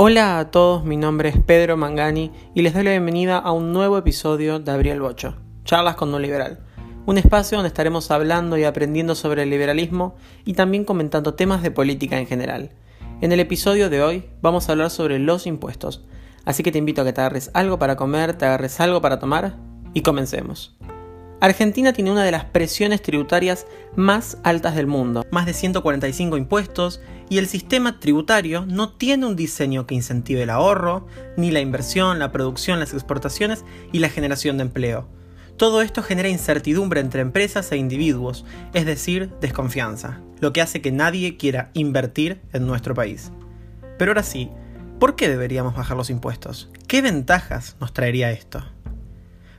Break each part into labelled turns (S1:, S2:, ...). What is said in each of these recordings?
S1: Hola a todos, mi nombre es Pedro Mangani y les doy la bienvenida a un nuevo episodio de Abriel Bocho, Charlas con un liberal, un espacio donde estaremos hablando y aprendiendo sobre el liberalismo y también comentando temas de política en general. En el episodio de hoy vamos a hablar sobre los impuestos, así que te invito a que te agarres algo para comer, te agarres algo para tomar y comencemos. Argentina tiene una de las presiones tributarias más altas del mundo, más de 145 impuestos, y el sistema tributario no tiene un diseño que incentive el ahorro, ni la inversión, la producción, las exportaciones y la generación de empleo. Todo esto genera incertidumbre entre empresas e individuos, es decir, desconfianza, lo que hace que nadie quiera invertir en nuestro país. Pero ahora sí, ¿por qué deberíamos bajar los impuestos? ¿Qué ventajas nos traería esto?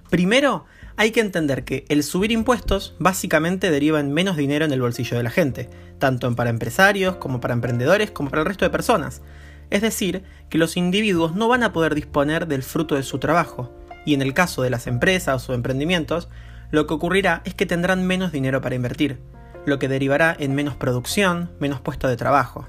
S1: Primero, hay que entender que el subir impuestos básicamente deriva en menos dinero en el bolsillo de la gente, tanto para empresarios como para emprendedores como para el resto de personas. Es decir, que los individuos no van a poder disponer del fruto de su trabajo, y en el caso de las empresas o emprendimientos, lo que ocurrirá es que tendrán menos dinero para invertir, lo que derivará en menos producción, menos puestos de trabajo.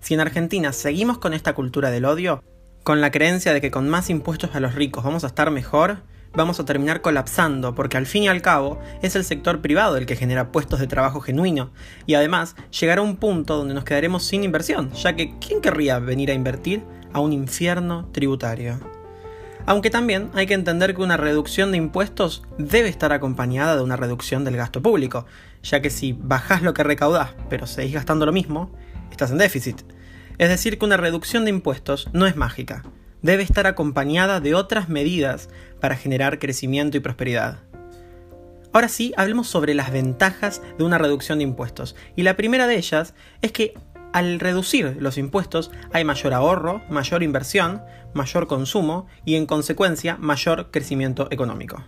S1: Si en Argentina seguimos con esta cultura del odio, con la creencia de que con más impuestos a los ricos vamos a estar mejor, vamos a terminar colapsando, porque al fin y al cabo es el sector privado el que genera puestos de trabajo genuino, y además llegará un punto donde nos quedaremos sin inversión, ya que ¿quién querría venir a invertir a un infierno tributario? Aunque también hay que entender que una reducción de impuestos debe estar acompañada de una reducción del gasto público, ya que si bajás lo que recaudás pero seguís gastando lo mismo, estás en déficit. Es decir, que una reducción de impuestos no es mágica, debe estar acompañada de otras medidas para generar crecimiento y prosperidad. Ahora sí, hablemos sobre las ventajas de una reducción de impuestos. Y la primera de ellas es que al reducir los impuestos hay mayor ahorro, mayor inversión, mayor consumo y en consecuencia mayor crecimiento económico.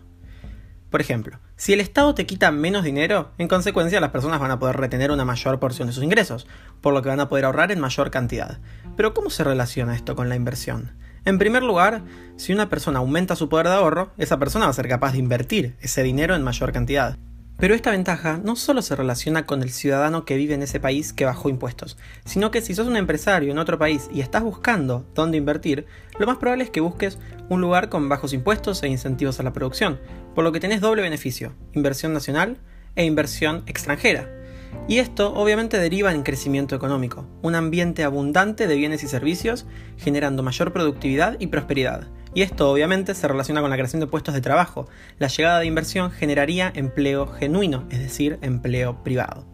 S1: Por ejemplo, si el Estado te quita menos dinero, en consecuencia las personas van a poder retener una mayor porción de sus ingresos, por lo que van a poder ahorrar en mayor cantidad. Pero ¿cómo se relaciona esto con la inversión? En primer lugar, si una persona aumenta su poder de ahorro, esa persona va a ser capaz de invertir ese dinero en mayor cantidad. Pero esta ventaja no solo se relaciona con el ciudadano que vive en ese país que bajó impuestos, sino que si sos un empresario en otro país y estás buscando dónde invertir, lo más probable es que busques un lugar con bajos impuestos e incentivos a la producción, por lo que tenés doble beneficio, inversión nacional e inversión extranjera. Y esto obviamente deriva en crecimiento económico, un ambiente abundante de bienes y servicios, generando mayor productividad y prosperidad. Y esto obviamente se relaciona con la creación de puestos de trabajo. La llegada de inversión generaría empleo genuino, es decir, empleo privado.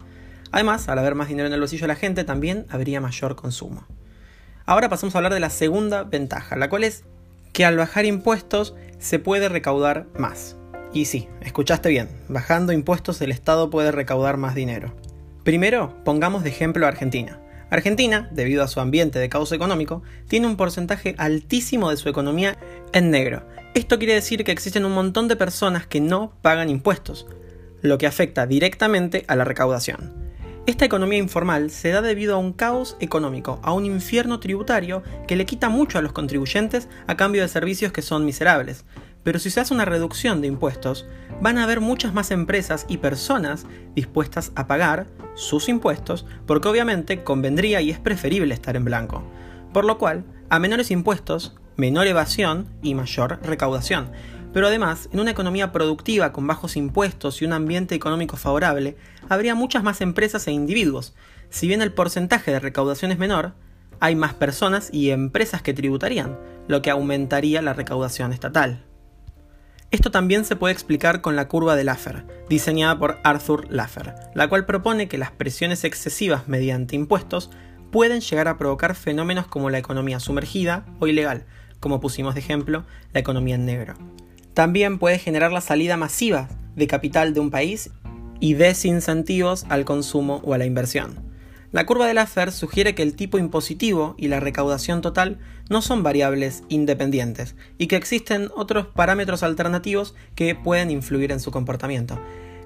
S1: Además, al haber más dinero en el bolsillo de la gente, también habría mayor consumo. Ahora pasamos a hablar de la segunda ventaja, la cual es que al bajar impuestos se puede recaudar más. Y sí, escuchaste bien, bajando impuestos el Estado puede recaudar más dinero. Primero, pongamos de ejemplo a Argentina. Argentina, debido a su ambiente de caos económico, tiene un porcentaje altísimo de su economía en negro. Esto quiere decir que existen un montón de personas que no pagan impuestos, lo que afecta directamente a la recaudación. Esta economía informal se da debido a un caos económico, a un infierno tributario que le quita mucho a los contribuyentes a cambio de servicios que son miserables. Pero si se hace una reducción de impuestos, van a haber muchas más empresas y personas dispuestas a pagar sus impuestos, porque obviamente convendría y es preferible estar en blanco. Por lo cual, a menores impuestos, menor evasión y mayor recaudación. Pero además, en una economía productiva con bajos impuestos y un ambiente económico favorable, habría muchas más empresas e individuos. Si bien el porcentaje de recaudación es menor, hay más personas y empresas que tributarían, lo que aumentaría la recaudación estatal. Esto también se puede explicar con la curva de Laffer, diseñada por Arthur Laffer, la cual propone que las presiones excesivas mediante impuestos pueden llegar a provocar fenómenos como la economía sumergida o ilegal, como pusimos de ejemplo la economía en negro. También puede generar la salida masiva de capital de un país y desincentivos al consumo o a la inversión. La curva de Laffer sugiere que el tipo impositivo y la recaudación total no son variables independientes y que existen otros parámetros alternativos que pueden influir en su comportamiento.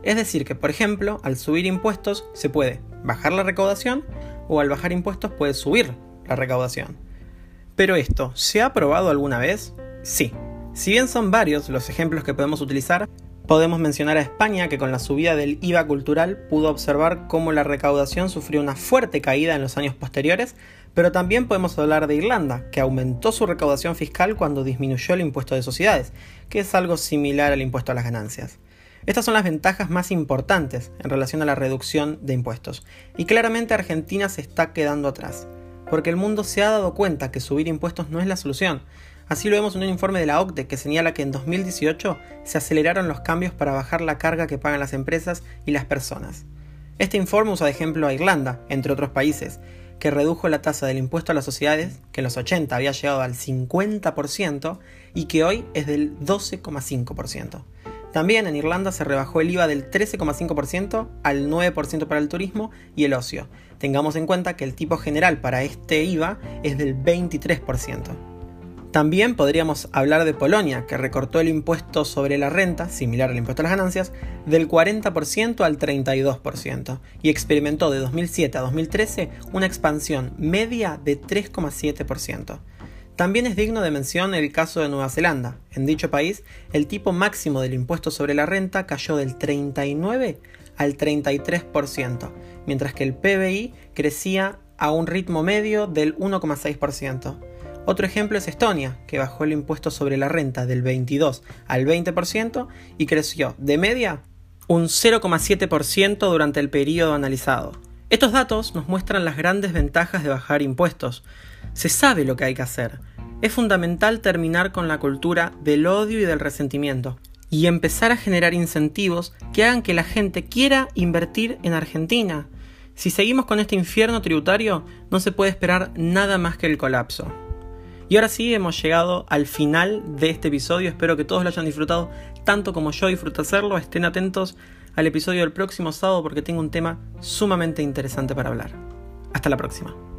S1: Es decir, que por ejemplo, al subir impuestos se puede bajar la recaudación o al bajar impuestos puede subir la recaudación. Pero esto, ¿se ha probado alguna vez? Sí. Si bien son varios los ejemplos que podemos utilizar, Podemos mencionar a España que con la subida del IVA cultural pudo observar cómo la recaudación sufrió una fuerte caída en los años posteriores, pero también podemos hablar de Irlanda, que aumentó su recaudación fiscal cuando disminuyó el impuesto de sociedades, que es algo similar al impuesto a las ganancias. Estas son las ventajas más importantes en relación a la reducción de impuestos, y claramente Argentina se está quedando atrás, porque el mundo se ha dado cuenta que subir impuestos no es la solución. Así lo vemos en un informe de la OCDE que señala que en 2018 se aceleraron los cambios para bajar la carga que pagan las empresas y las personas. Este informe usa de ejemplo a Irlanda, entre otros países, que redujo la tasa del impuesto a las sociedades, que en los 80 había llegado al 50% y que hoy es del 12,5%. También en Irlanda se rebajó el IVA del 13,5% al 9% para el turismo y el ocio. Tengamos en cuenta que el tipo general para este IVA es del 23%. También podríamos hablar de Polonia, que recortó el impuesto sobre la renta, similar al impuesto a las ganancias, del 40% al 32% y experimentó de 2007 a 2013 una expansión media de 3,7%. También es digno de mención el caso de Nueva Zelanda. En dicho país, el tipo máximo del impuesto sobre la renta cayó del 39 al 33%, mientras que el PBI crecía a un ritmo medio del 1,6%. Otro ejemplo es Estonia, que bajó el impuesto sobre la renta del 22 al 20% y creció de media un 0,7% durante el periodo analizado. Estos datos nos muestran las grandes ventajas de bajar impuestos. Se sabe lo que hay que hacer. Es fundamental terminar con la cultura del odio y del resentimiento y empezar a generar incentivos que hagan que la gente quiera invertir en Argentina. Si seguimos con este infierno tributario, no se puede esperar nada más que el colapso. Y ahora sí hemos llegado al final de este episodio. Espero que todos lo hayan disfrutado tanto como yo disfruto hacerlo. Estén atentos al episodio del próximo sábado porque tengo un tema sumamente interesante para hablar. Hasta la próxima.